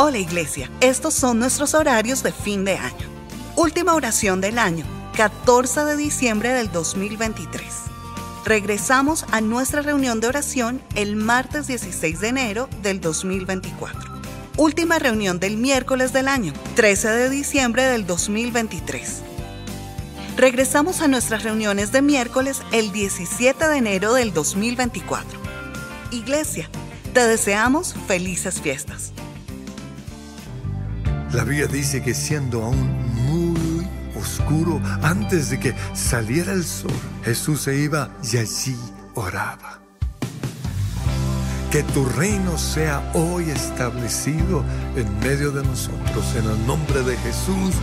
Hola Iglesia, estos son nuestros horarios de fin de año. Última oración del año, 14 de diciembre del 2023. Regresamos a nuestra reunión de oración el martes 16 de enero del 2024. Última reunión del miércoles del año, 13 de diciembre del 2023. Regresamos a nuestras reuniones de miércoles el 17 de enero del 2024. Iglesia, te deseamos felices fiestas. La Biblia dice que siendo aún muy oscuro, antes de que saliera el sol, Jesús se iba y allí oraba. Que tu reino sea hoy establecido en medio de nosotros, en el nombre de Jesús.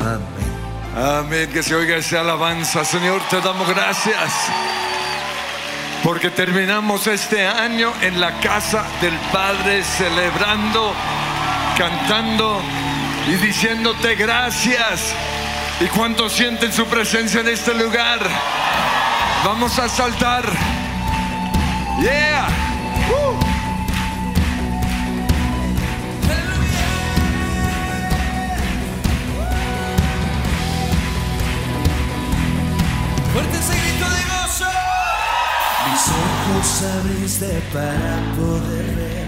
Amén. Amén, que se oiga esa alabanza. Señor, te damos gracias. Porque terminamos este año en la casa del Padre celebrando cantando y diciéndote gracias. ¿Y cuánto sienten su presencia en este lugar? Vamos a saltar. Yeah. Fuerte ese grito de gozo. Mis ojos abriste para poder ver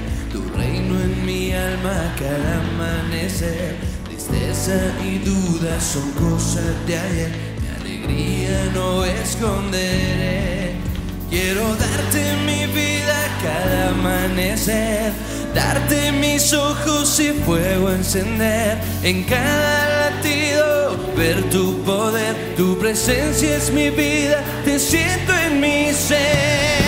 mi alma cada amanecer. Tristeza y duda son cosas de ayer. Mi alegría no esconderé. Quiero darte mi vida cada amanecer. Darte mis ojos y fuego encender en cada latido. Ver tu poder, tu presencia es mi vida. Te siento en mi ser.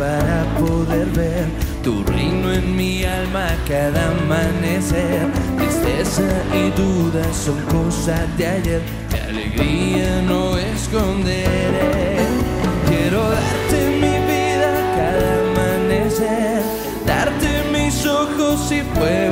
Para poder ver tu reino en mi alma cada amanecer. Tristeza y duda son cosas de ayer. Mi alegría no esconderé. Quiero darte mi vida cada amanecer. Darte mis ojos y fuego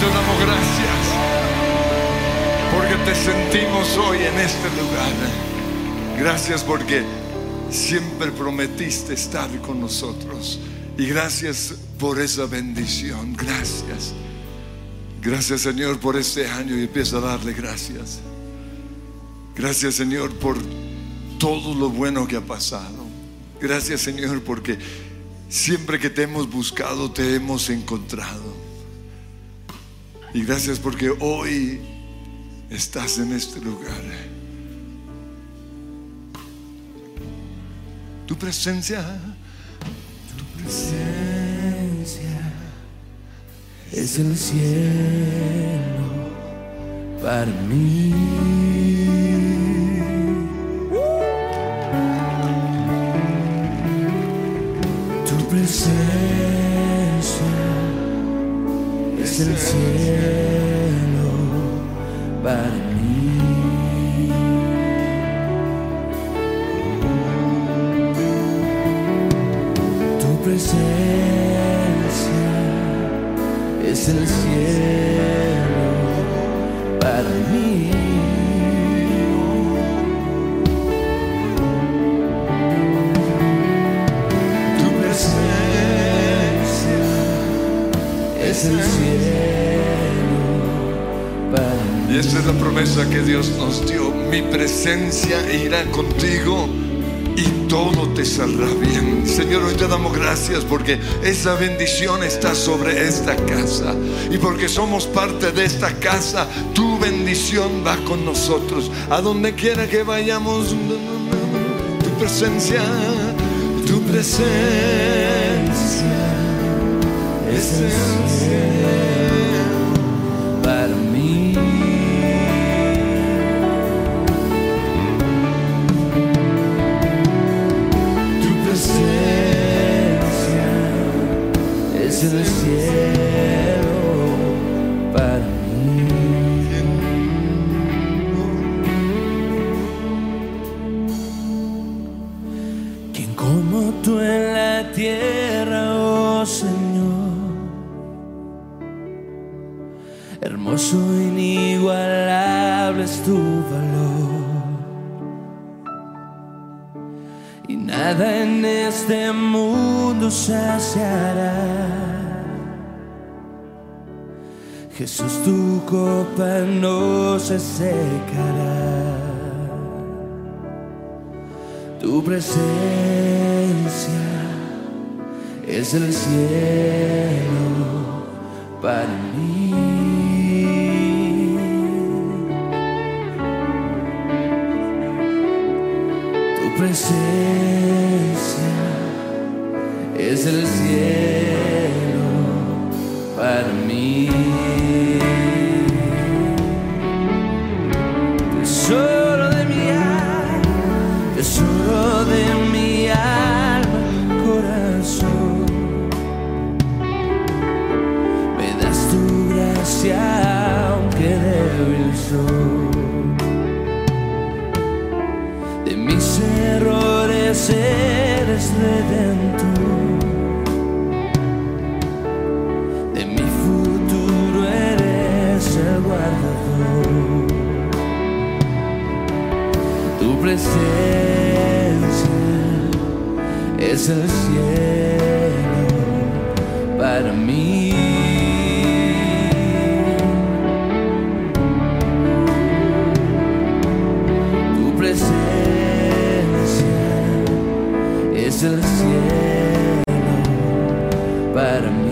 te damos gracias porque te sentimos hoy en este lugar. Gracias porque siempre prometiste estar con nosotros. Y gracias por esa bendición. Gracias. Gracias Señor por este año y empiezo a darle gracias. Gracias Señor por todo lo bueno que ha pasado. Gracias Señor porque siempre que te hemos buscado te hemos encontrado. Y gracias porque hoy estás en este lugar. Tu presencia, tu presencia Es el cielo para mí. Presencia es el cielo para mí. Tu presencia es el cielo para mí. Y esa es la promesa que Dios nos dio. Mi presencia irá contigo y todo te saldrá bien. Señor, hoy te damos gracias porque esa bendición está sobre esta casa. Y porque somos parte de esta casa, tu bendición va con nosotros. A donde quiera que vayamos, tu presencia, tu presencia es el no se secará. Tu presencia es el cielo para mí. Tu presencia es el cielo para mí.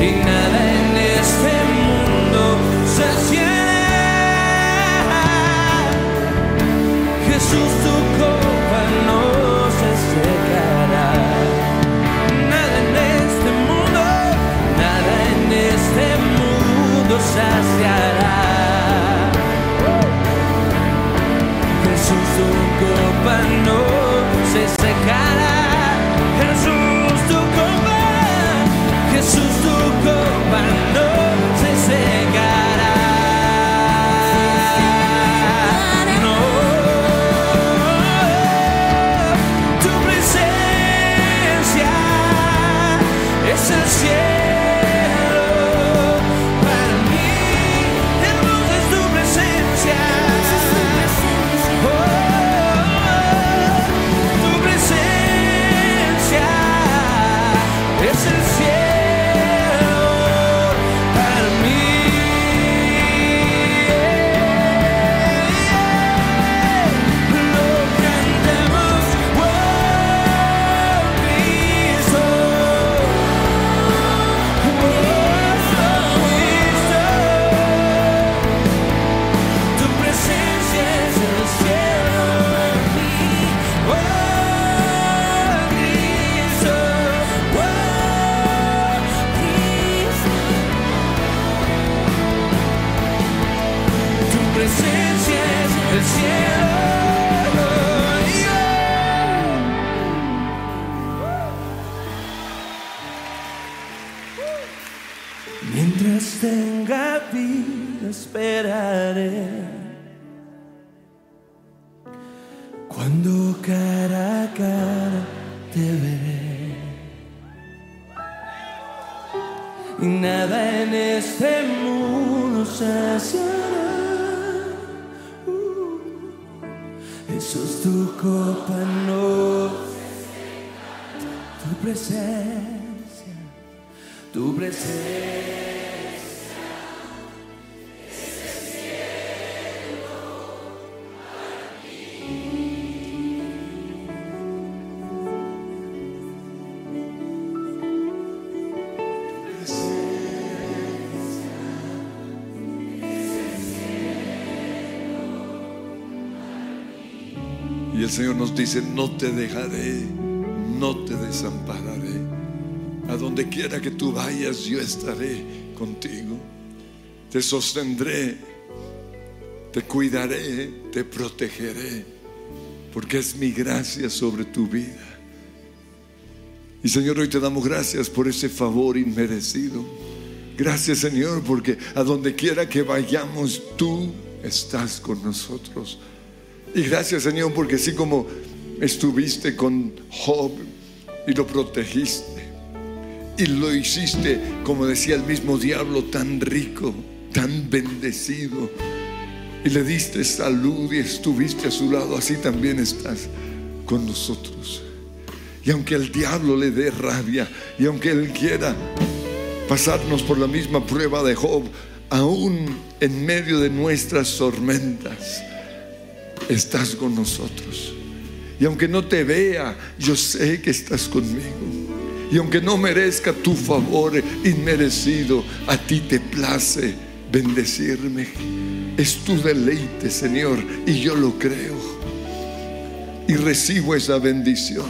Y nada saciará. Uh, tu copa no. Tu presencia, tu presencia. Señor nos dice, no te dejaré, no te desampararé. A donde quiera que tú vayas, yo estaré contigo. Te sostendré, te cuidaré, te protegeré, porque es mi gracia sobre tu vida. Y Señor, hoy te damos gracias por ese favor inmerecido. Gracias Señor, porque a donde quiera que vayamos, tú estás con nosotros. Y gracias Señor, porque así como estuviste con Job y lo protegiste, y lo hiciste, como decía el mismo diablo, tan rico, tan bendecido, y le diste salud y estuviste a su lado, así también estás con nosotros. Y aunque el diablo le dé rabia, y aunque él quiera pasarnos por la misma prueba de Job, aún en medio de nuestras tormentas, estás con nosotros. Y aunque no te vea, yo sé que estás conmigo. Y aunque no merezca tu favor inmerecido, a ti te place bendecirme. Es tu deleite, Señor, y yo lo creo. Y recibo esa bendición.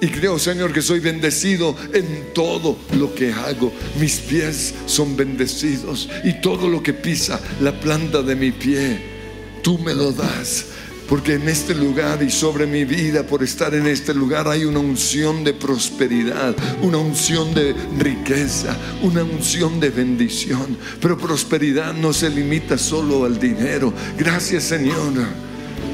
Y creo, Señor, que soy bendecido en todo lo que hago. Mis pies son bendecidos y todo lo que pisa la planta de mi pie, tú me lo das. Porque en este lugar y sobre mi vida, por estar en este lugar, hay una unción de prosperidad, una unción de riqueza, una unción de bendición. Pero prosperidad no se limita solo al dinero. Gracias Señor,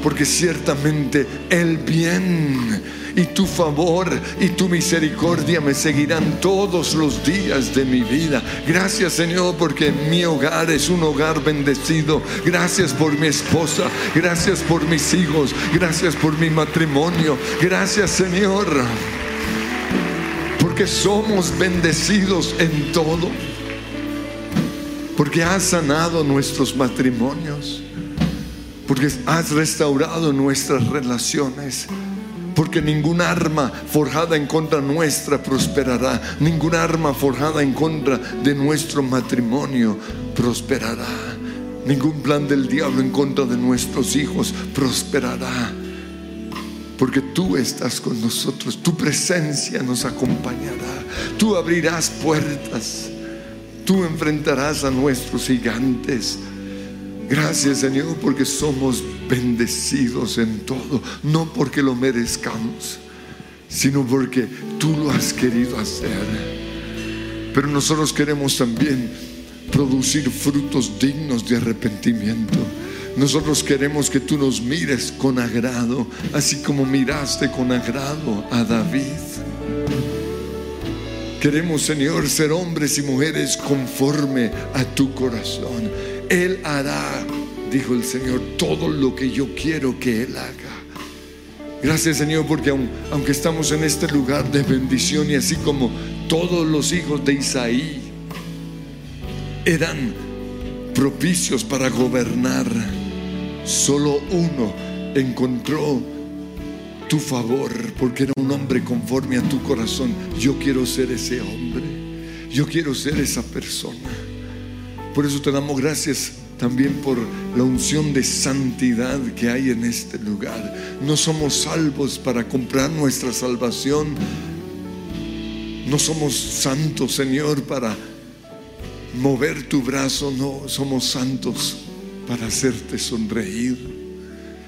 porque ciertamente el bien y tu favor y tu misericordia me seguirán todos los días de mi vida. Gracias Señor porque mi hogar es un hogar bendecido. Gracias por mi esposa, gracias por mis hijos, gracias por mi matrimonio. Gracias Señor porque somos bendecidos en todo. porque has sanado nuestros matrimonios, porque has restaurado nuestras relaciones. Porque ningún arma forjada en contra nuestra prosperará. Ningún arma forjada en contra de nuestro matrimonio prosperará. Ningún plan del diablo en contra de nuestros hijos prosperará. Porque tú estás con nosotros, tu presencia nos acompañará. Tú abrirás puertas, tú enfrentarás a nuestros gigantes. Gracias Señor porque somos bendecidos en todo, no porque lo merezcamos, sino porque tú lo has querido hacer. Pero nosotros queremos también producir frutos dignos de arrepentimiento. Nosotros queremos que tú nos mires con agrado, así como miraste con agrado a David. Queremos, Señor, ser hombres y mujeres conforme a tu corazón. Él hará, dijo el Señor, todo lo que yo quiero que Él haga. Gracias, Señor, porque aunque estamos en este lugar de bendición y así como todos los hijos de Isaí eran propicios para gobernar, solo uno encontró tu favor porque era un hombre conforme a tu corazón. Yo quiero ser ese hombre, yo quiero ser esa persona. Por eso te damos gracias también por la unción de santidad que hay en este lugar. No somos salvos para comprar nuestra salvación. No somos santos, Señor, para mover tu brazo, no somos santos para hacerte sonreír.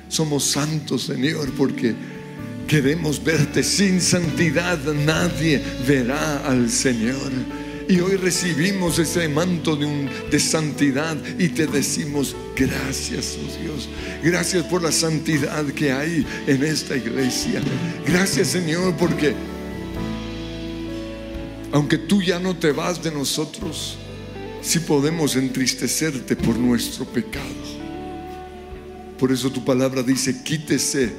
Somos santos, Señor, porque queremos verte. Sin santidad nadie verá al Señor. Y hoy recibimos ese manto de, de, santidad y te decimos gracias, oh Dios. Gracias por la santidad que hay en esta iglesia. Gracias, Señor, porque aunque tú ya no te vas de nosotros, si podemos entristecerte por nuestro pecado. Por eso tu palabra dice, quítese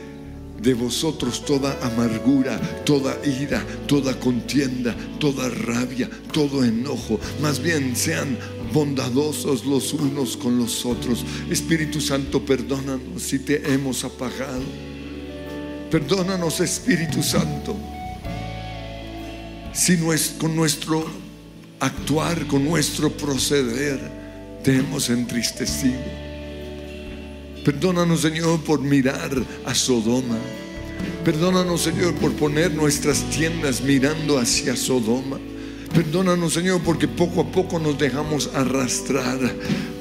de vosotros toda amargura, toda ira, toda contienda, toda rabia, todo enojo. Más bien sean bondadosos los unos con los otros. Espíritu Santo, perdónanos si te hemos apagado. Perdónanos, Espíritu Santo, si con nuestro actuar, con nuestro proceder, te hemos entristecido. Perdónanos, Señor, por mirar a Sodoma. Perdónanos, Señor, por poner nuestras tiendas mirando hacia Sodoma. Perdónanos, Señor, porque poco a poco nos dejamos arrastrar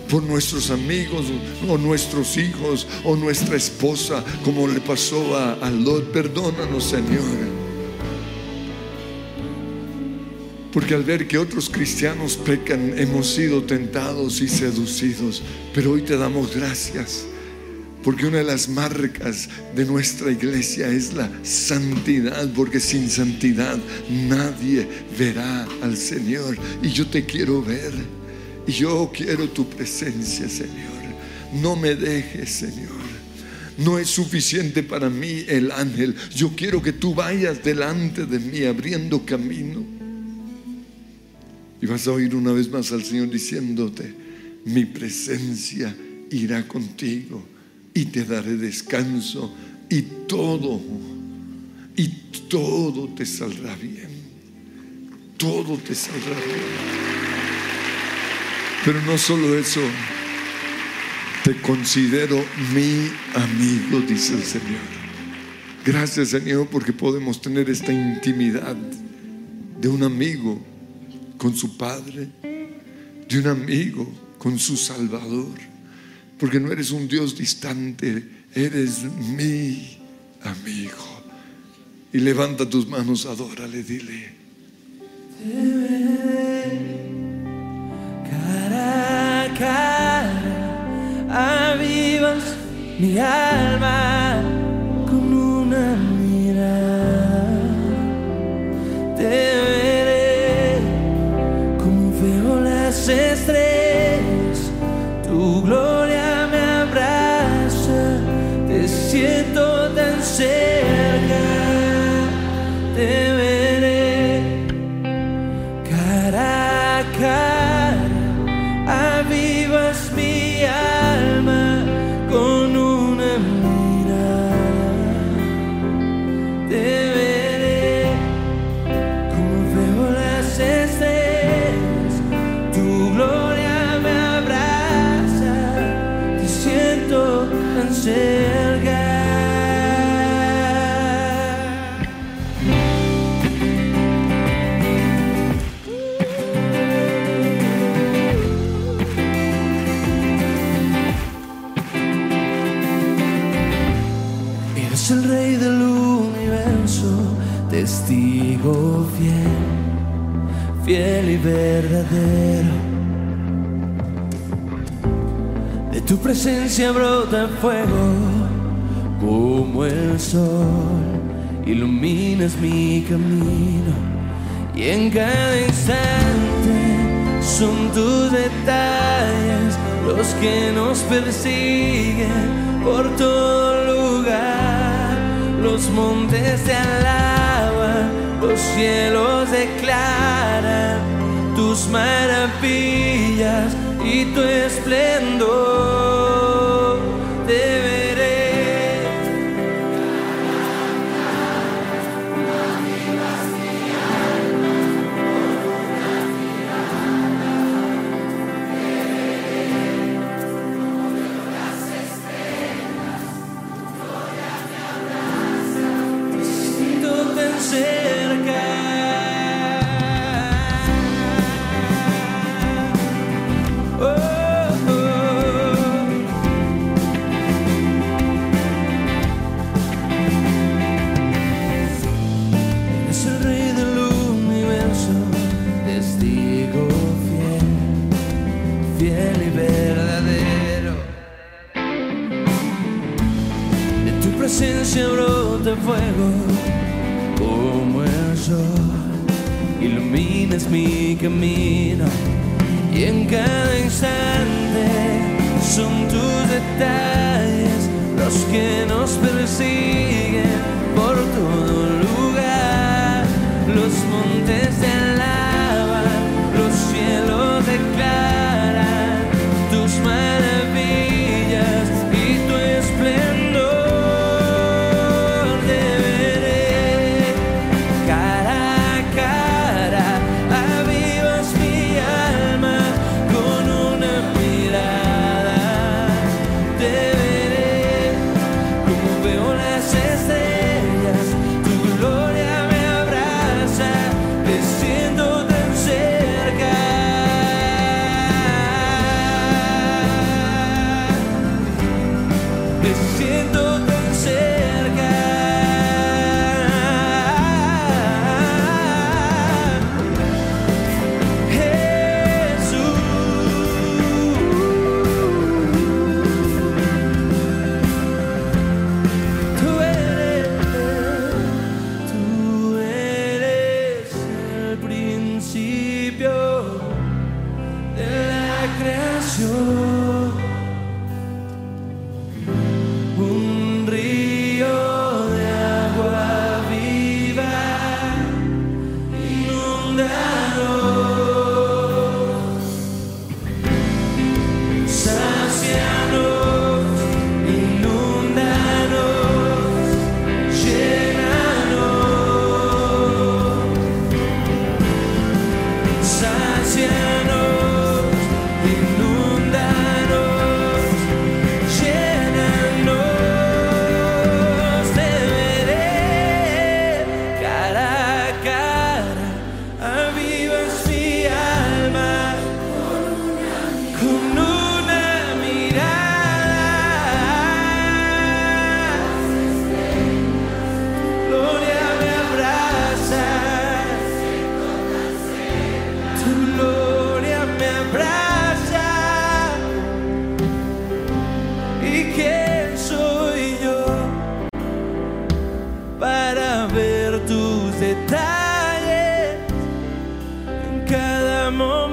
por nuestros amigos o nuestros hijos o nuestra esposa, como le pasó a, a Lot. Perdónanos, Señor. Porque al ver que otros cristianos pecan, hemos sido tentados y seducidos. Pero hoy te damos gracias. Porque una de las marcas de nuestra iglesia es la santidad. Porque sin santidad nadie verá al Señor. Y yo te quiero ver. Y yo quiero tu presencia, Señor. No me dejes, Señor. No es suficiente para mí el ángel. Yo quiero que tú vayas delante de mí abriendo camino. Y vas a oír una vez más al Señor diciéndote, mi presencia irá contigo y te daré descanso y todo, y todo te saldrá bien. Todo te saldrá bien. Pero no solo eso, te considero mi amigo, dice el Señor. Gracias Señor porque podemos tener esta intimidad de un amigo con su Padre, de un amigo con su Salvador. Porque no eres un Dios distante, eres mi amigo. Y levanta tus manos, adórale, dile. cara a cara, avivas mi alma con una mirada. Tu presencia brota fuego como el sol, iluminas mi camino y en cada instante son tus detalles los que nos persiguen por todo lugar. Los montes te alaban, los cielos declaran tus maravillas y tu esplendor. Te veré. Fuego como el sol, iluminas mi camino y en cada instante son tus detalles los que nos persiguen por todo lugar. Los montes te alaban, en cada momento?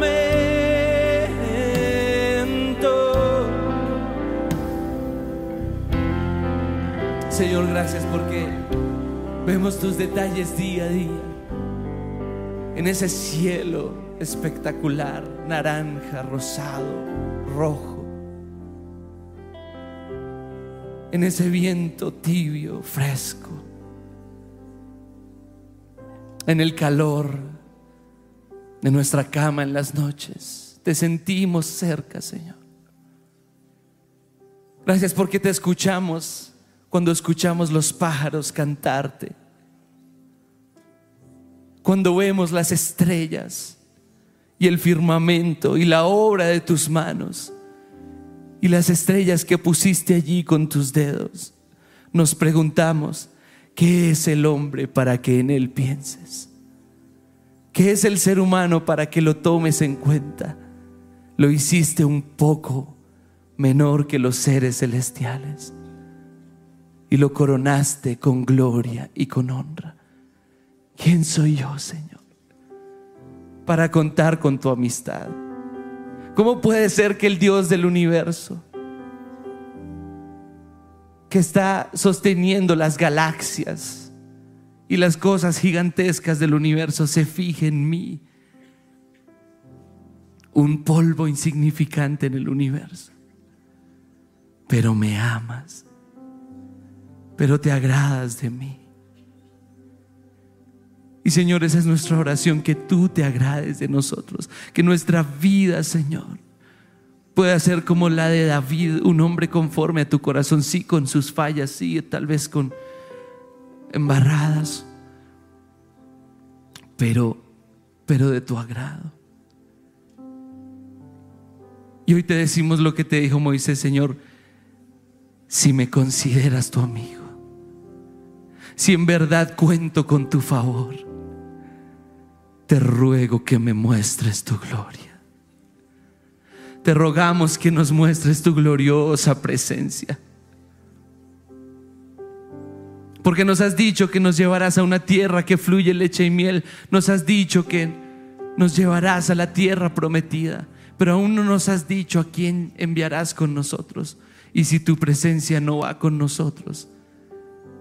Señor, gracias porque vemos tus detalles día a día en ese cielo espectacular, naranja, rosado, rojo. en ese viento tibio, fresco, en el calor de nuestra cama en las noches. Te sentimos cerca, Señor. Gracias porque te escuchamos cuando escuchamos los pájaros cantarte. Cuando vemos las estrellas y el firmamento y la obra de tus manos y las estrellas que pusiste allí con tus dedos, nos preguntamos, ¿qué es el hombre para que en él pienses? ¿Qué es el ser humano para que lo tomes en cuenta? Lo hiciste un poco menor que los seres celestiales y lo coronaste con gloria y con honra. ¿Quién soy yo, Señor? Para contar con tu amistad. ¿Cómo puede ser que el Dios del universo, que está sosteniendo las galaxias y las cosas gigantescas del universo, se fije en mí? Un polvo insignificante en el universo. Pero me amas. Pero te agradas de mí. Y Señor, esa es nuestra oración, que tú te agrades de nosotros, que nuestra vida, Señor, pueda ser como la de David, un hombre conforme a tu corazón, sí, con sus fallas, sí, tal vez con embarradas, pero, pero de tu agrado. Y hoy te decimos lo que te dijo Moisés, Señor, si me consideras tu amigo, si en verdad cuento con tu favor, te ruego que me muestres tu gloria. Te rogamos que nos muestres tu gloriosa presencia. Porque nos has dicho que nos llevarás a una tierra que fluye leche y miel. Nos has dicho que nos llevarás a la tierra prometida. Pero aún no nos has dicho a quién enviarás con nosotros. Y si tu presencia no va con nosotros,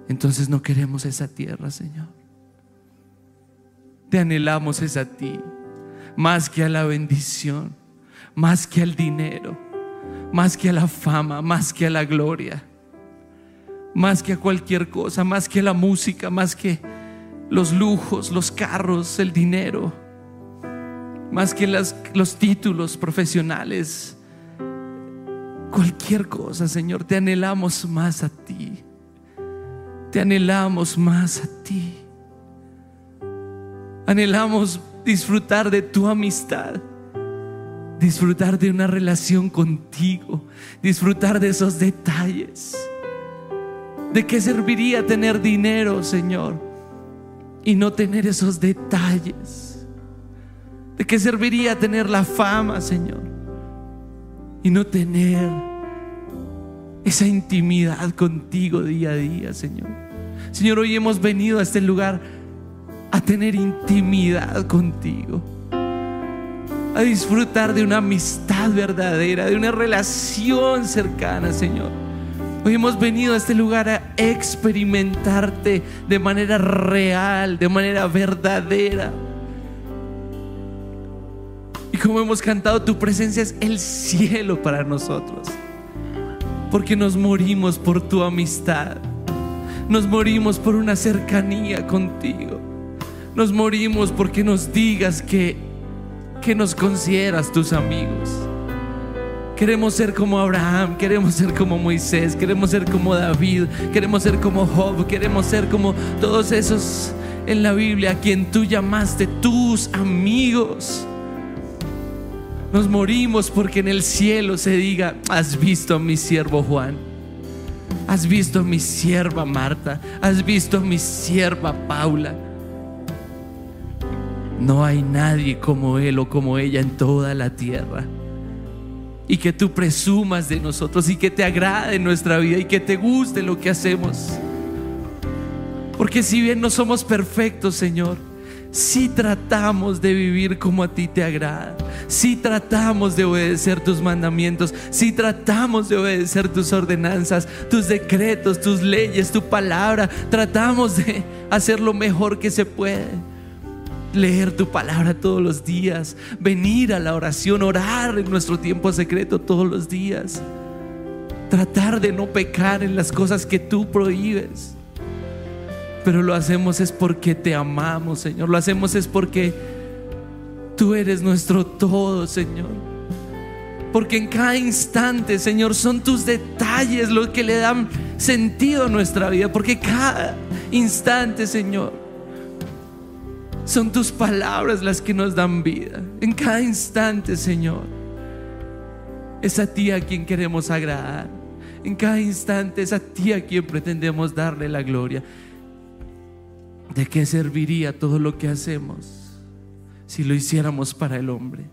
entonces no queremos esa tierra, Señor. Te anhelamos es a ti, más que a la bendición, más que al dinero, más que a la fama, más que a la gloria, más que a cualquier cosa, más que la música, más que los lujos, los carros, el dinero, más que los títulos profesionales, cualquier cosa, Señor, te anhelamos más a ti. Te anhelamos más a ti. Anhelamos disfrutar de tu amistad, disfrutar de una relación contigo, disfrutar de esos detalles. ¿De qué serviría tener dinero, Señor, y no tener esos detalles? ¿De qué serviría tener la fama, Señor, y no tener esa intimidad contigo día a día, Señor? Señor, hoy hemos venido a este lugar a tener intimidad contigo, a disfrutar de una amistad verdadera, de una relación cercana, Señor. Hoy hemos venido a este lugar a experimentarte de manera real, de manera verdadera. Y como hemos cantado, tu presencia es el cielo para nosotros. Porque nos morimos por tu amistad. Nos morimos por una cercanía contigo. Nos morimos porque nos digas que, que nos consideras tus amigos. Queremos ser como Abraham, queremos ser como Moisés, queremos ser como David, queremos ser como Job, queremos ser como todos esos en la Biblia a quien tú llamaste tus amigos. Nos morimos porque en el cielo se diga, has visto a mi siervo Juan, has visto a mi sierva Marta, has visto a mi sierva Paula. No hay nadie como Él o como ella en toda la tierra. Y que tú presumas de nosotros y que te agrade nuestra vida y que te guste lo que hacemos. Porque si bien no somos perfectos, Señor, si tratamos de vivir como a ti te agrada, si tratamos de obedecer tus mandamientos, si tratamos de obedecer tus ordenanzas, tus decretos, tus leyes, tu palabra, tratamos de hacer lo mejor que se puede leer tu palabra todos los días, venir a la oración, orar en nuestro tiempo secreto todos los días, tratar de no pecar en las cosas que tú prohíbes. Pero lo hacemos es porque te amamos, Señor. Lo hacemos es porque tú eres nuestro todo, Señor. Porque en cada instante, Señor, son tus detalles los que le dan sentido a nuestra vida. Porque cada instante, Señor, son tus palabras las que nos dan vida. En cada instante, Señor, es a ti a quien queremos agradar. En cada instante es a ti a quien pretendemos darle la gloria. ¿De qué serviría todo lo que hacemos si lo hiciéramos para el hombre?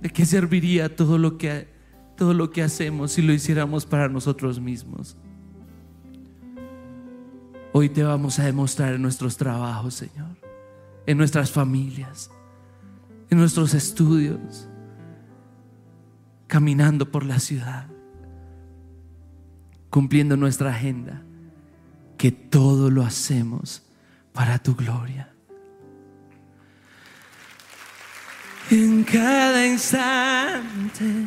¿De qué serviría todo lo que, todo lo que hacemos si lo hiciéramos para nosotros mismos? Hoy te vamos a demostrar en nuestros trabajos, Señor, en nuestras familias, en nuestros estudios, caminando por la ciudad, cumpliendo nuestra agenda, que todo lo hacemos para tu gloria. En cada instante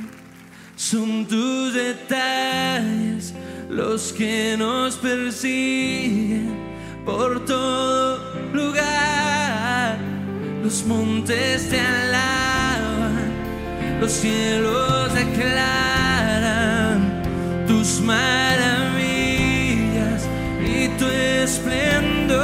son tus detalles los que nos persiguen por todo lugar. Los montes te alaban, los cielos declaran tus maravillas y tu esplendor.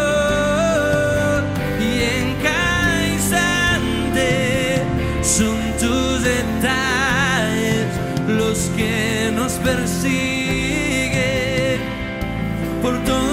Y en cada instante son tus detalles los que nos persiguen por todo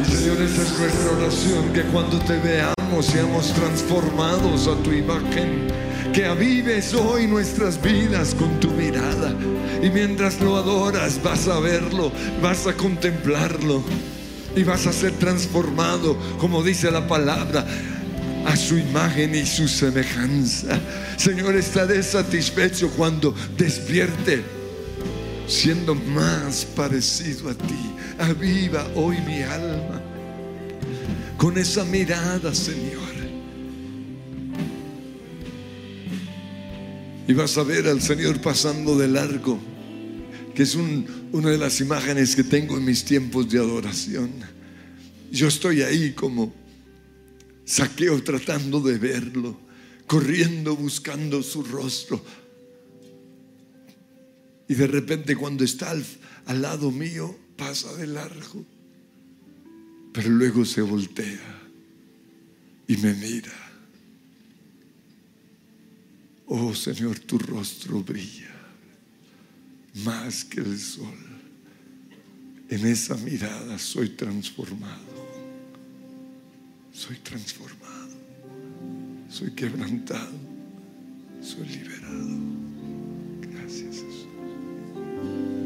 Y Señor, esa es nuestra oración, que cuando te veamos seamos transformados a tu imagen, que avives hoy nuestras vidas con tu mirada. Y mientras lo adoras vas a verlo, vas a contemplarlo y vas a ser transformado, como dice la palabra, a su imagen y su semejanza. Señor, estaré satisfecho cuando despierte, siendo más parecido a ti. Aviva hoy mi alma con esa mirada, Señor. Y vas a ver al Señor pasando de largo que es un- una de las imágenes que tengo en mis tiempos de adoración. Yo estoy ahí como saqueo tratando de verlo, corriendo buscando su rostro. Y de repente cuando está al, al lado mío pasa de largo, pero luego se voltea y me mira. Oh Señor, tu rostro brilla más que el sol. En esa mirada soy transformado. Soy transformado. Soy quebrantado. Soy liberado. Gracias Jesús. la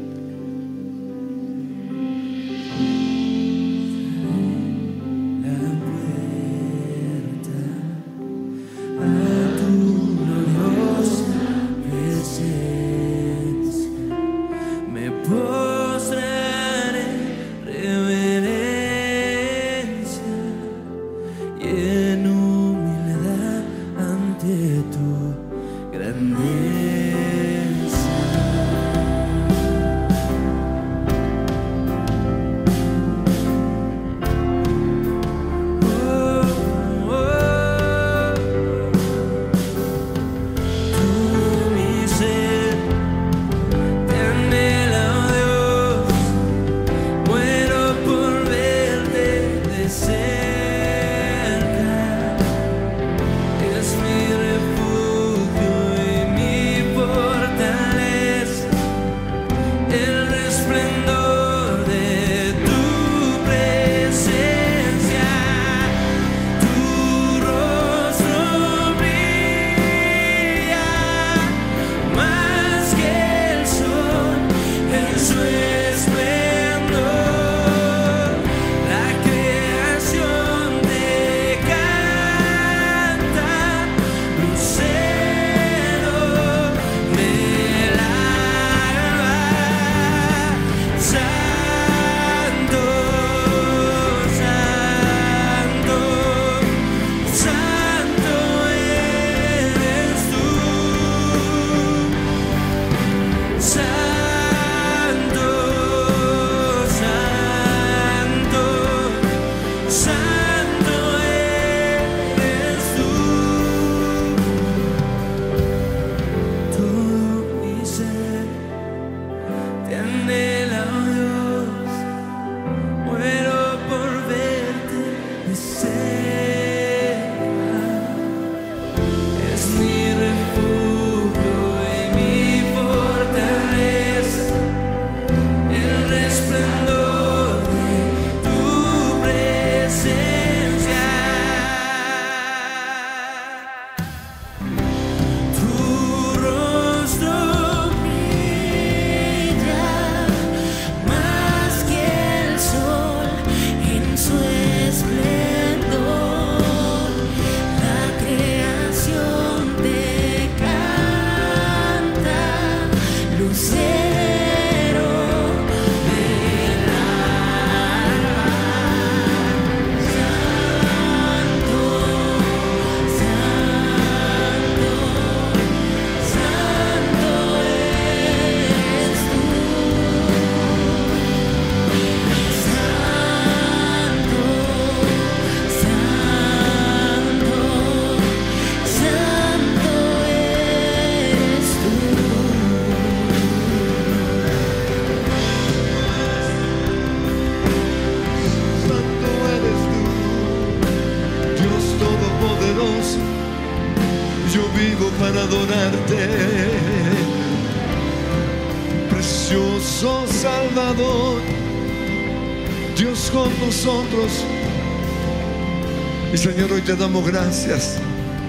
gracias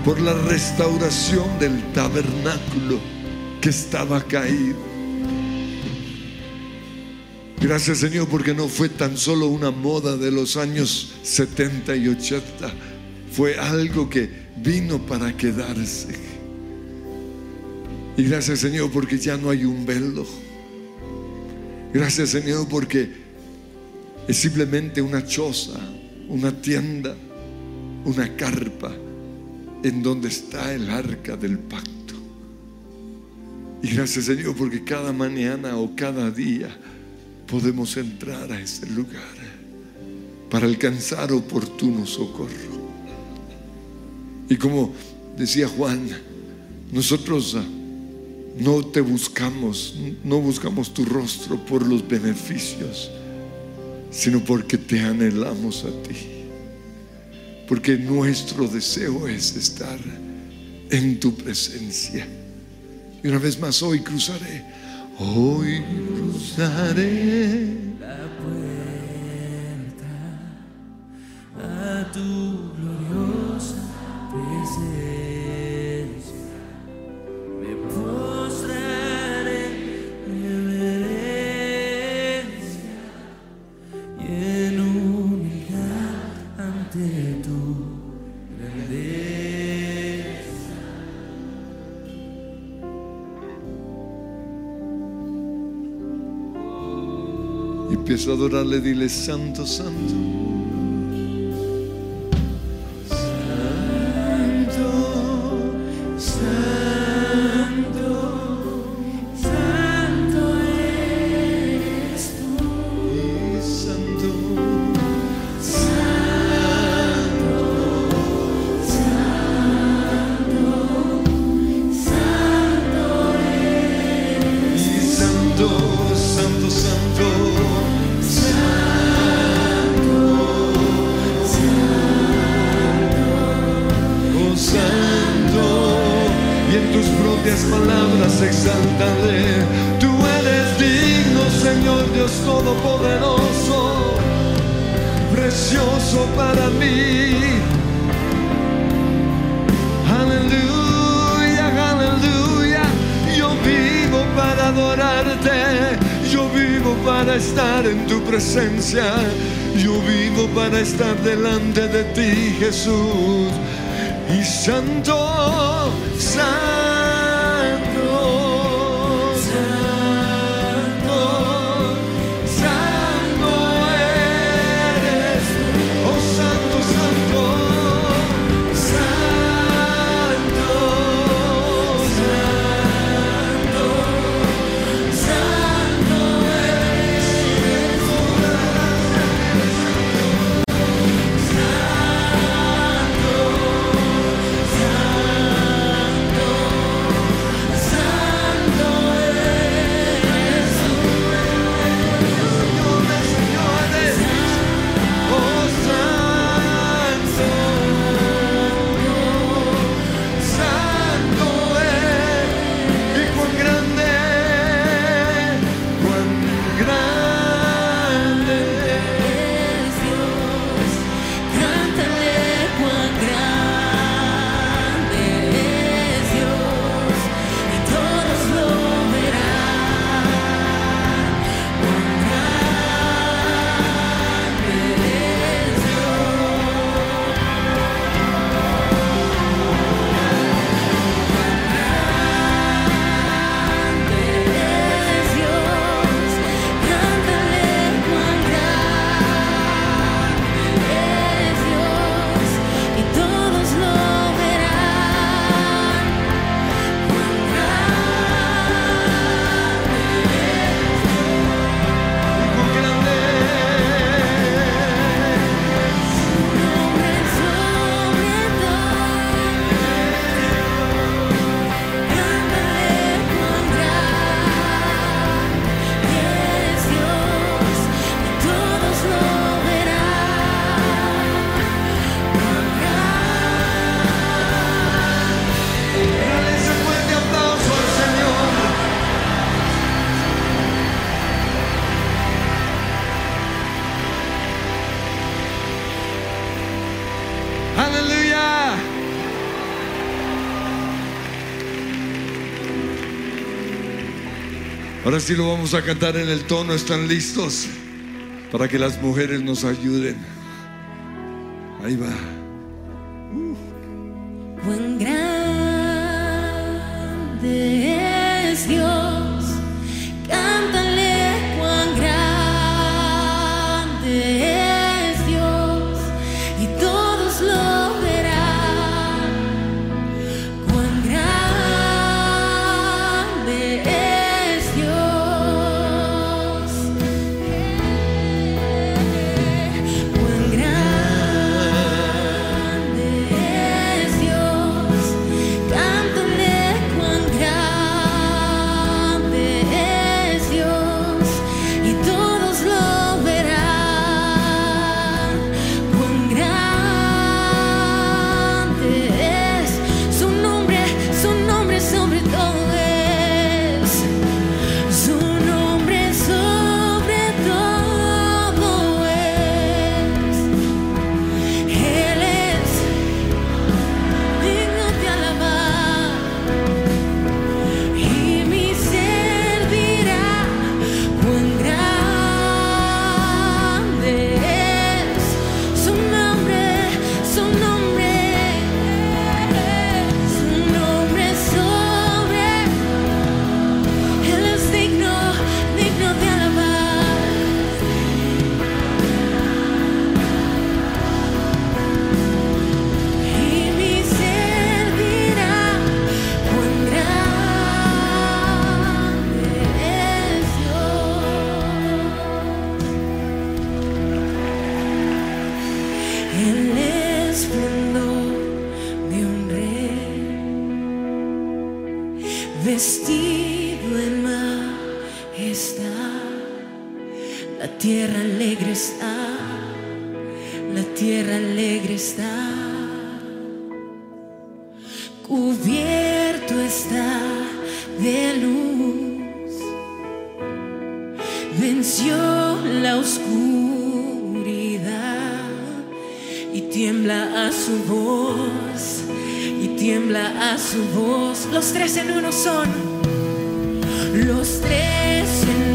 por la restauración del tabernáculo que estaba caído. Gracias Señor porque no fue tan solo una moda de los años 70 y 80, fue algo que vino para quedarse. Y gracias Señor porque ya no hay un velo. Gracias Señor porque es simplemente una choza, una tienda, una carpa en donde está el arca del pacto. Y gracias Señor porque cada mañana o cada día podemos entrar a ese lugar para alcanzar oportuno socorro. Y como decía Juan, nosotros ah, no te buscamos, no buscamos tu rostro por los beneficios, sino porque te anhelamos a ti. Porque nuestro deseo es estar en tu presencia. Y una vez más hoy cruzaré Hoy cruzaré la puerta a tu gloriosa presencia. Y empiezo a adorarle, dile santo. Santo, Ahora sí lo vamos a cantar en el tono. ¿Están listos? Para que las mujeres nos ayuden. Ahí va. Buen grande es Dios. Cántale. cubierto está de luz, venció la oscuridad y tiembla a su voz, y tiembla a su voz. Los tres en uno son, los tres en uno.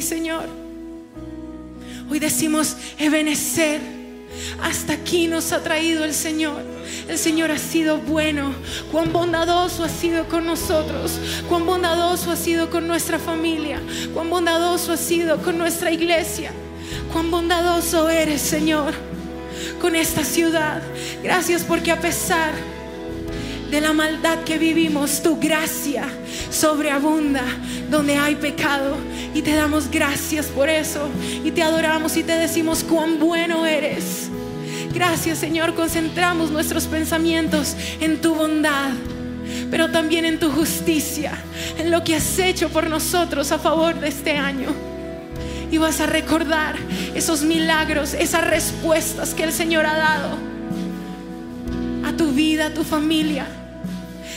Señor. Hoy decimos, Ebenecer, hasta aquí nos ha traído el Señor. El Señor ha sido bueno, cuán bondadoso ha sido con nosotros, cuán bondadoso ha sido con nuestra familia, cuán bondadoso ha sido con nuestra iglesia, cuán bondadoso eres, Señor, con esta ciudad. Gracias porque a pesar de la maldad que vivimos, tu gracia sobreabunda donde hay pecado. Y te damos gracias por eso. Y te adoramos y te decimos cuán bueno eres. Gracias Señor, concentramos nuestros pensamientos en tu bondad, pero también en tu justicia, en lo que has hecho por nosotros a favor de este año. Y vas a recordar esos milagros, esas respuestas que el Señor ha dado a tu vida, a tu familia.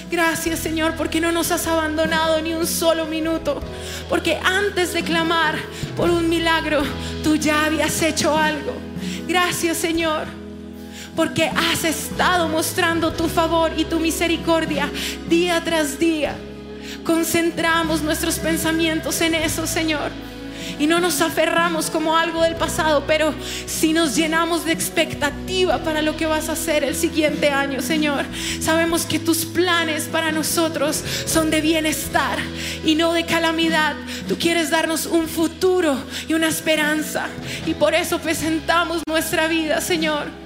Gracias Señor porque no nos has abandonado ni un solo minuto. Porque antes de clamar por un milagro, tú ya habías hecho algo. Gracias Señor porque has estado mostrando tu favor y tu misericordia día tras día. Concentramos nuestros pensamientos en eso, Señor. Y no nos aferramos como algo del pasado, pero si nos llenamos de expectativa para lo que vas a hacer el siguiente año, Señor. Sabemos que tus planes para nosotros son de bienestar y no de calamidad. Tú quieres darnos un futuro y una esperanza. Y por eso presentamos nuestra vida, Señor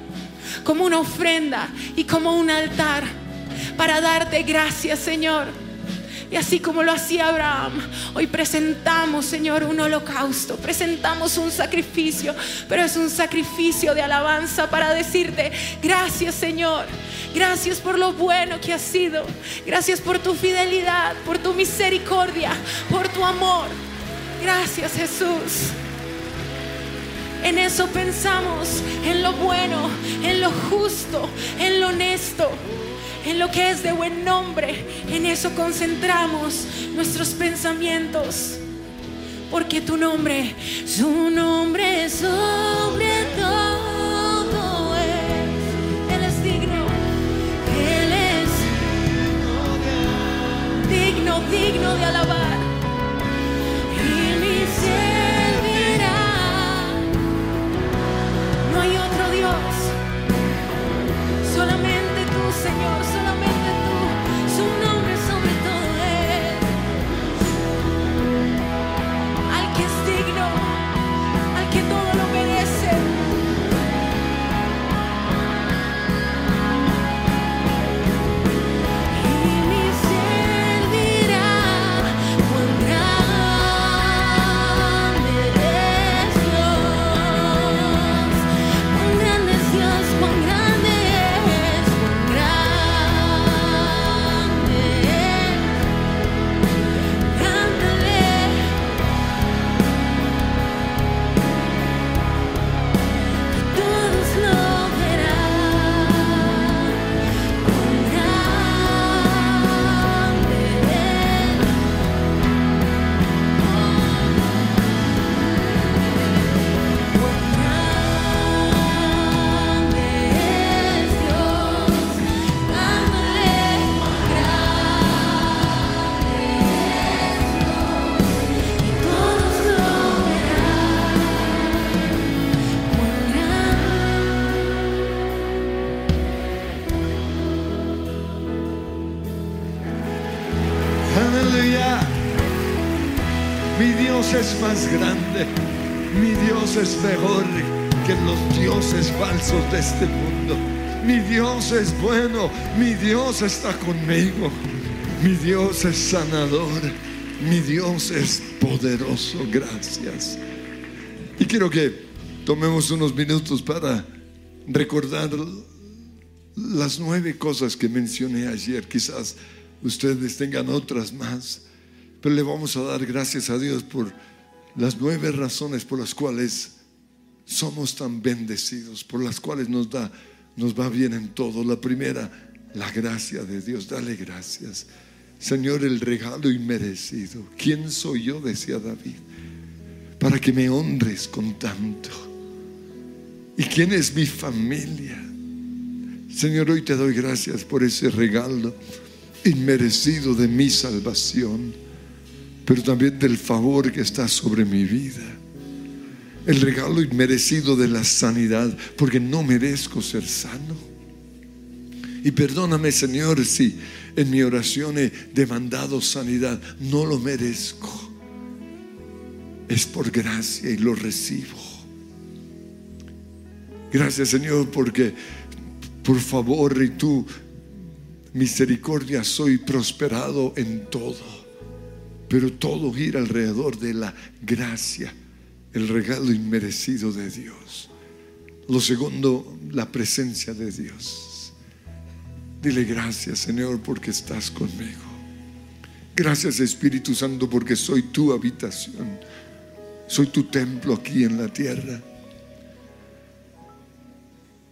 como una ofrenda y como un altar para darte gracias, Señor. Y así como lo hacía Abraham, hoy presentamos, Señor, un holocausto, presentamos un sacrificio, pero es un sacrificio de alabanza para decirte, gracias, Señor. Gracias por lo bueno que has sido. Gracias por tu fidelidad, por tu misericordia, por tu amor. Gracias, Jesús. En eso pensamos, en lo bueno, en lo justo, en lo honesto, en lo que es de buen nombre. En eso concentramos nuestros pensamientos. Porque tu nombre, su nombre es sobre todo es. Él es digno. Él es digno, digno de alabar. Y mi Señor, más grande. Mi Dios es mejor que los dioses falsos de este mundo. Mi Dios es bueno. Mi Dios está conmigo. Mi Dios es sanador. Mi Dios es poderoso. Gracias. Y quiero que tomemos unos minutos para recordar las nueve cosas que mencioné ayer. Quizás ustedes tengan otras más, pero le vamos a dar gracias a Dios por las nueve razones por las cuales somos tan bendecidos, por las cuales nos da, nos va bien en todo. La primera, la gracia de Dios. Dale gracias. Señor, el regalo inmerecido. ¿Quién soy yo? Decía David. Para que me honres con tanto. ¿Y quién es mi familia? Señor, hoy te doy gracias por ese regalo inmerecido de mi salvación, pero también del favor que está sobre mi vida. el regalo inmerecido de la sanidad, porque no merezco ser sano. Y perdóname, Señor, si en mi oración he demandado sanidad, no lo merezco. Es por gracia y lo recibo. Gracias, Señor, porque por favor y tu misericordia soy prosperado en todo. Pero todo gira alrededor de la gracia el regalo inmerecido de Dios. Lo segundo, la presencia de Dios. Dile gracias, Señor, porque estás conmigo. Gracias, Espíritu Santo, porque soy tu habitación. Soy tu templo aquí en la tierra.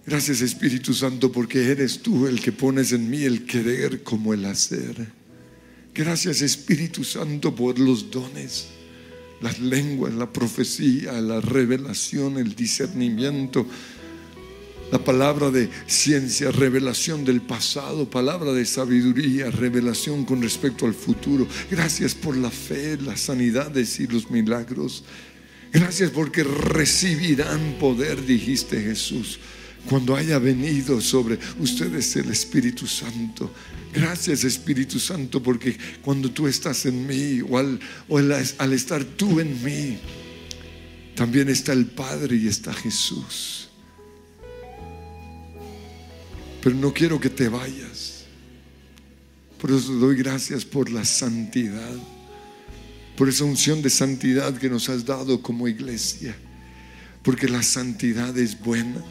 Gracias, Espíritu Santo, porque eres tú el que pones en mí el querer como el hacer. Gracias, Espíritu Santo, por los dones las lenguas, la profecía, la revelación, el discernimiento, la palabra de ciencia, revelación del pasado, palabra de sabiduría, revelación con respecto al futuro. Gracias por la fe, las sanidades y los milagros. Gracias porque recibirán poder, dijiste Jesús, cuando haya venido sobre ustedes el Espíritu Santo. Gracias Espíritu Santo porque cuando tú estás en mí o, al, estar tú en mí, también está el Padre y está Jesús. Pero no quiero que te vayas. Por eso doy gracias por la santidad, por esa unción de santidad que nos has dado como iglesia. Porque la santidad es buena,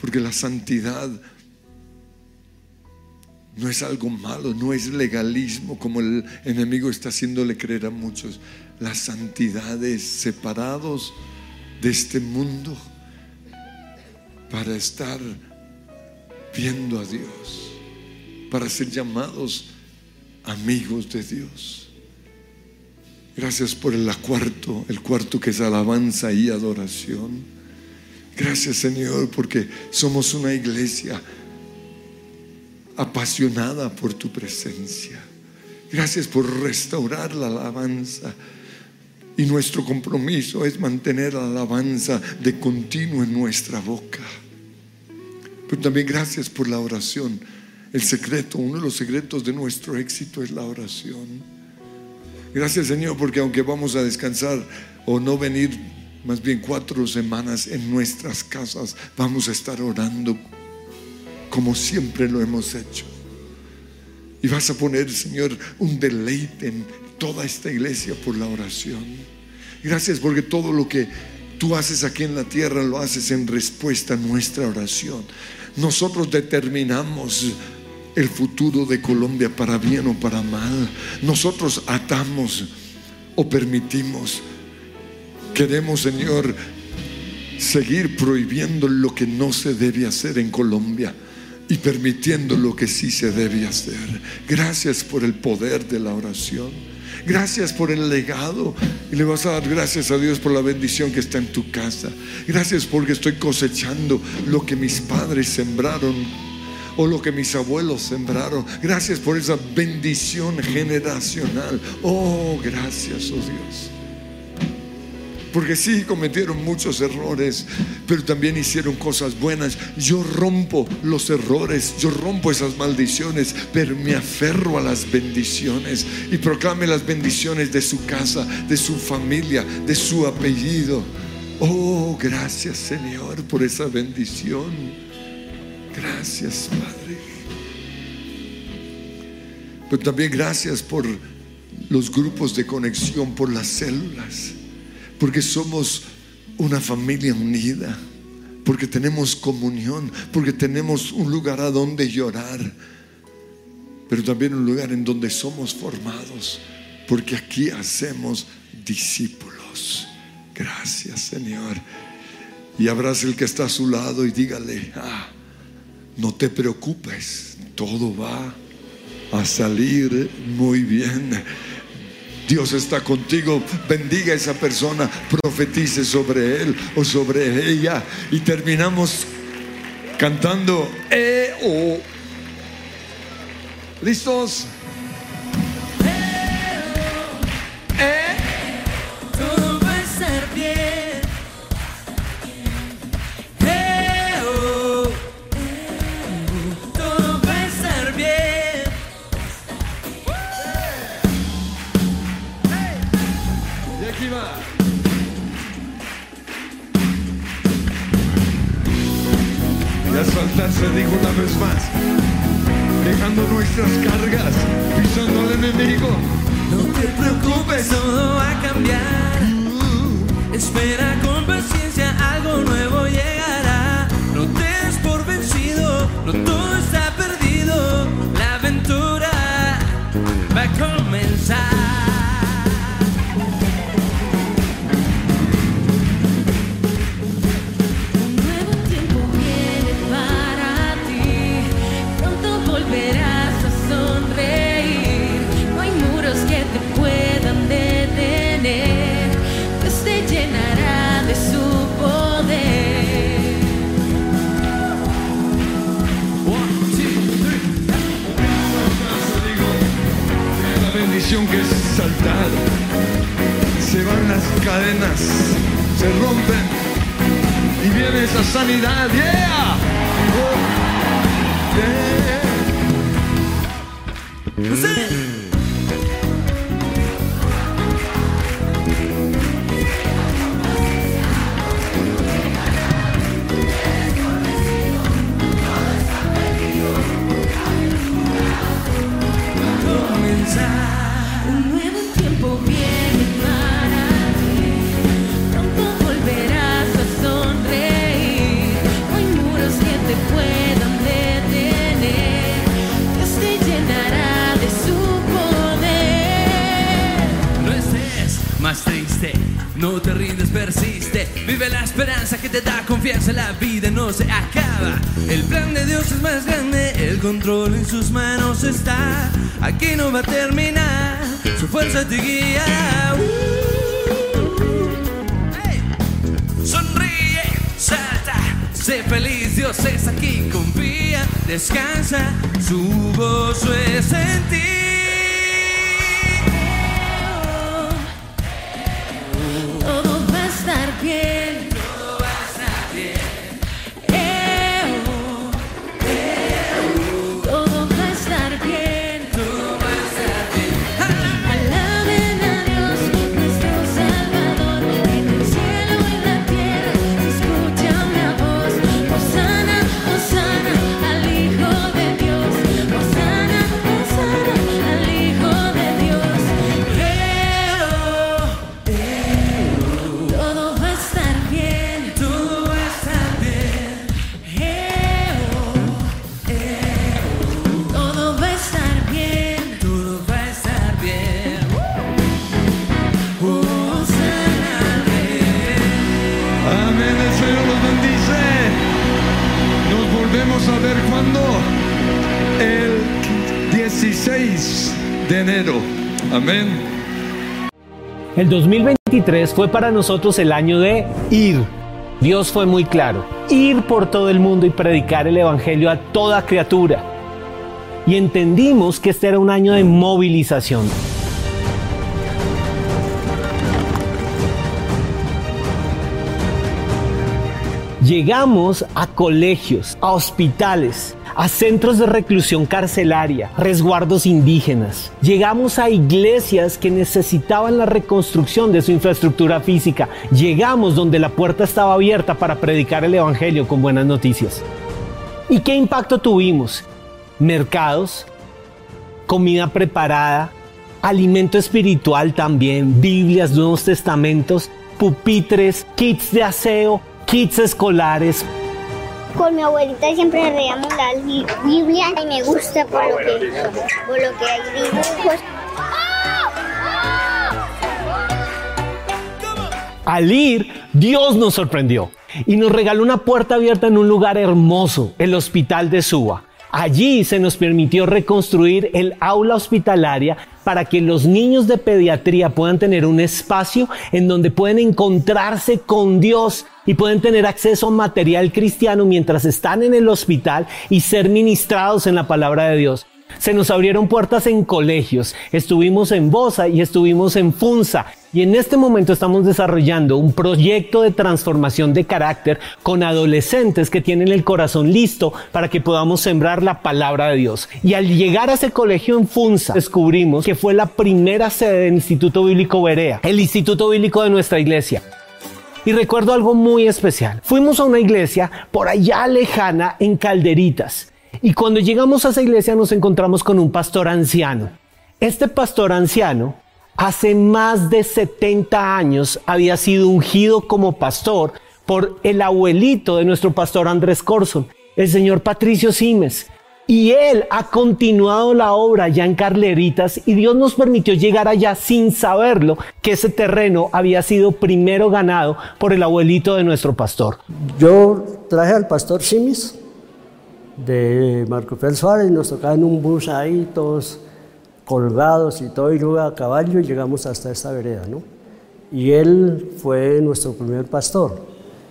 porque la santidad no es algo malo, no es legalismo como el enemigo está haciéndole creer a muchos. La santidad es separados de este mundo para estar viendo a Dios, para ser llamados amigos de Dios. Gracias por el cuarto, el cuarto que es alabanza y adoración. Gracias Señor porque somos una iglesia apasionada por tu presencia. Gracias por restaurar la alabanza. Y nuestro compromiso es mantener la alabanza de continuo en nuestra boca. Pero también gracias por la oración. El secreto, uno de los secretos de nuestro éxito es la oración. Gracias Señor porque aunque vamos a descansar o no venir más bien cuatro semanas en nuestras casas, vamos a estar orando como siempre lo hemos hecho. Y vas a poner, Señor, un deleite en toda esta iglesia por la oración. Gracias porque todo lo que tú haces aquí en la tierra lo haces en respuesta a nuestra oración. Nosotros determinamos el futuro de Colombia para bien o para mal. Nosotros atamos o permitimos. Queremos, Señor, seguir prohibiendo lo que no se debe hacer en Colombia y permitiendo lo que sí se debe hacer. Gracias por el poder de la oración. Gracias por el legado. Y le vas a dar gracias a Dios por la bendición que está en tu casa. Gracias porque estoy cosechando lo que mis padres sembraron o lo que mis abuelos sembraron. Gracias por esa bendición generacional. Oh, gracias, oh Dios. Porque sí cometieron muchos errores, pero también hicieron cosas buenas. Yo rompo los errores, yo rompo esas maldiciones, pero me aferro a las bendiciones y proclame las bendiciones de su casa, de su familia, de su apellido. Oh, gracias Señor por esa bendición. Gracias Padre. Pero también gracias por los grupos de conexión, por las células porque somos una familia unida, porque tenemos comunión, porque tenemos un lugar a donde llorar, pero también un lugar en donde somos formados, porque aquí hacemos discípulos. Gracias Señor. Y abrace el que está a su lado y dígale, ah, no te preocupes, todo va a salir muy bien. Dios está contigo, bendiga a esa persona, profetice sobre él o sobre ella. Y terminamos cantando e o. ¿Listos? Vida no se acaba. El plan de Dios es más grande, el control en sus manos está. Aquí no va a terminar, su fuerza te guía. Uh. Sonríe, salta, sé feliz, Dios es aquí, confía, descansa, su gozo es en ti. El 2023 fue para nosotros el año de ir. Dios fue muy claro. Ir por todo el mundo y predicar el Evangelio a toda criatura. Y entendimos que este era un año de movilización. Llegamos a colegios, a hospitales, a centros de reclusión carcelaria, resguardos indígenas. Llegamos a iglesias que necesitaban la reconstrucción de su infraestructura física. Llegamos donde la puerta estaba abierta para predicar el Evangelio con buenas noticias. ¿Y qué impacto tuvimos? Mercados, comida preparada, alimento espiritual también, Biblias, Nuevos Testamentos, pupitres, kits de aseo, kits escolares, Con mi abuelita siempre leíamos la li- Biblia y me gusta por lo que, por lo que hay dibujos. Al ir, Dios nos sorprendió y nos regaló una puerta abierta en un lugar hermoso, el Hospital de Suba. Allí se nos permitió reconstruir el aula hospitalaria para que los niños de pediatría puedan tener un espacio en donde pueden encontrarse con Dios y pueden tener acceso a material cristiano mientras están en el hospital y ser ministrados en la palabra de Dios. Se nos abrieron puertas en colegios, estuvimos en Bosa y estuvimos en Funza. Y en este momento estamos desarrollando un proyecto de transformación de carácter con adolescentes que tienen el corazón listo para que podamos sembrar la palabra de Dios. Y al llegar a ese colegio en Funza, descubrimos que fue la primera sede del Instituto Bíblico Berea, el Instituto Bíblico de nuestra iglesia. Y recuerdo algo muy especial. Fuimos a una iglesia por allá lejana en Calderitas. Y cuando llegamos a esa iglesia nos encontramos con un pastor anciano. Este pastor anciano hace más de 70 años había sido ungido como pastor por el abuelito de nuestro pastor Andrés Corson, el señor Patricio Simes. Y él ha continuado la obra ya en Carleritas y Dios nos permitió llegar allá sin saberlo que ese terreno había sido primero ganado por el abuelito de nuestro pastor. Yo traje al pastor Simis de Marco Fel Suárez nos tocaba en un bus ahí todos colgados y todo y luego a caballo y llegamos hasta esta vereda, ¿no? Y él fue nuestro primer pastor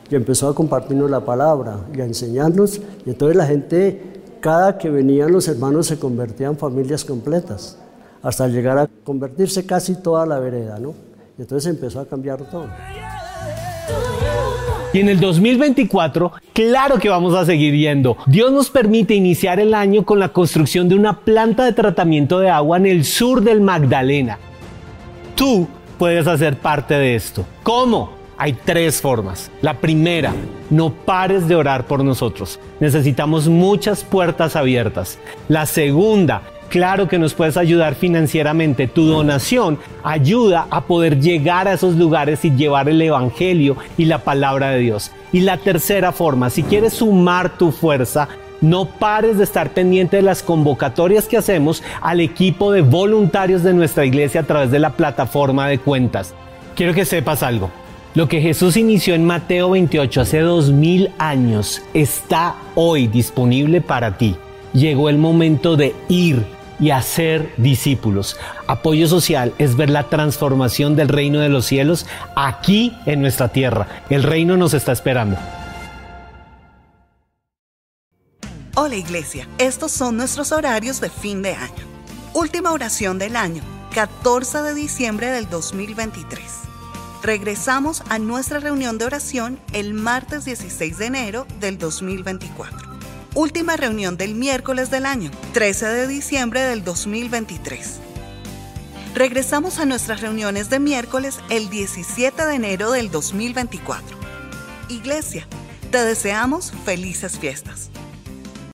y empezó a compartirnos la palabra y a enseñarnos y entonces la gente cada que venían los hermanos se convertían familias completas, hasta llegar a convertirse casi toda la vereda, ¿no? Y entonces empezó a cambiar todo. Y en el 2024, claro que vamos a seguir yendo. Dios nos permite iniciar el año con la construcción de una planta de tratamiento de agua en el sur del Magdalena. Tú puedes hacer parte de esto. ¿Cómo? Hay tres formas. La primera, no pares de orar por nosotros. Necesitamos muchas puertas abiertas. La segunda, claro que nos puedes ayudar financieramente. Tu donación ayuda a poder llegar a esos lugares y llevar el Evangelio y la palabra de Dios. Y la tercera forma, si quieres sumar tu fuerza, no pares de estar pendiente de las convocatorias que hacemos al equipo de voluntarios de nuestra iglesia a través de la plataforma de cuentas. Quiero que sepas algo. Lo que Jesús inició en Mateo 28 hace dos mil años está hoy disponible para ti. Llegó el momento de ir y hacer discípulos. Apoyo social es ver la transformación del reino de los cielos aquí en nuestra tierra. El reino nos está esperando. Hola Iglesia, estos son nuestros horarios de fin de año. Última oración del año, 14 de diciembre del 2023. Regresamos a nuestra reunión de oración el martes 16 de enero del 2024. Última reunión del miércoles del año, 13 de diciembre del 2023. Regresamos a nuestras reuniones de miércoles el 17 de enero del 2024. Iglesia, te deseamos felices fiestas.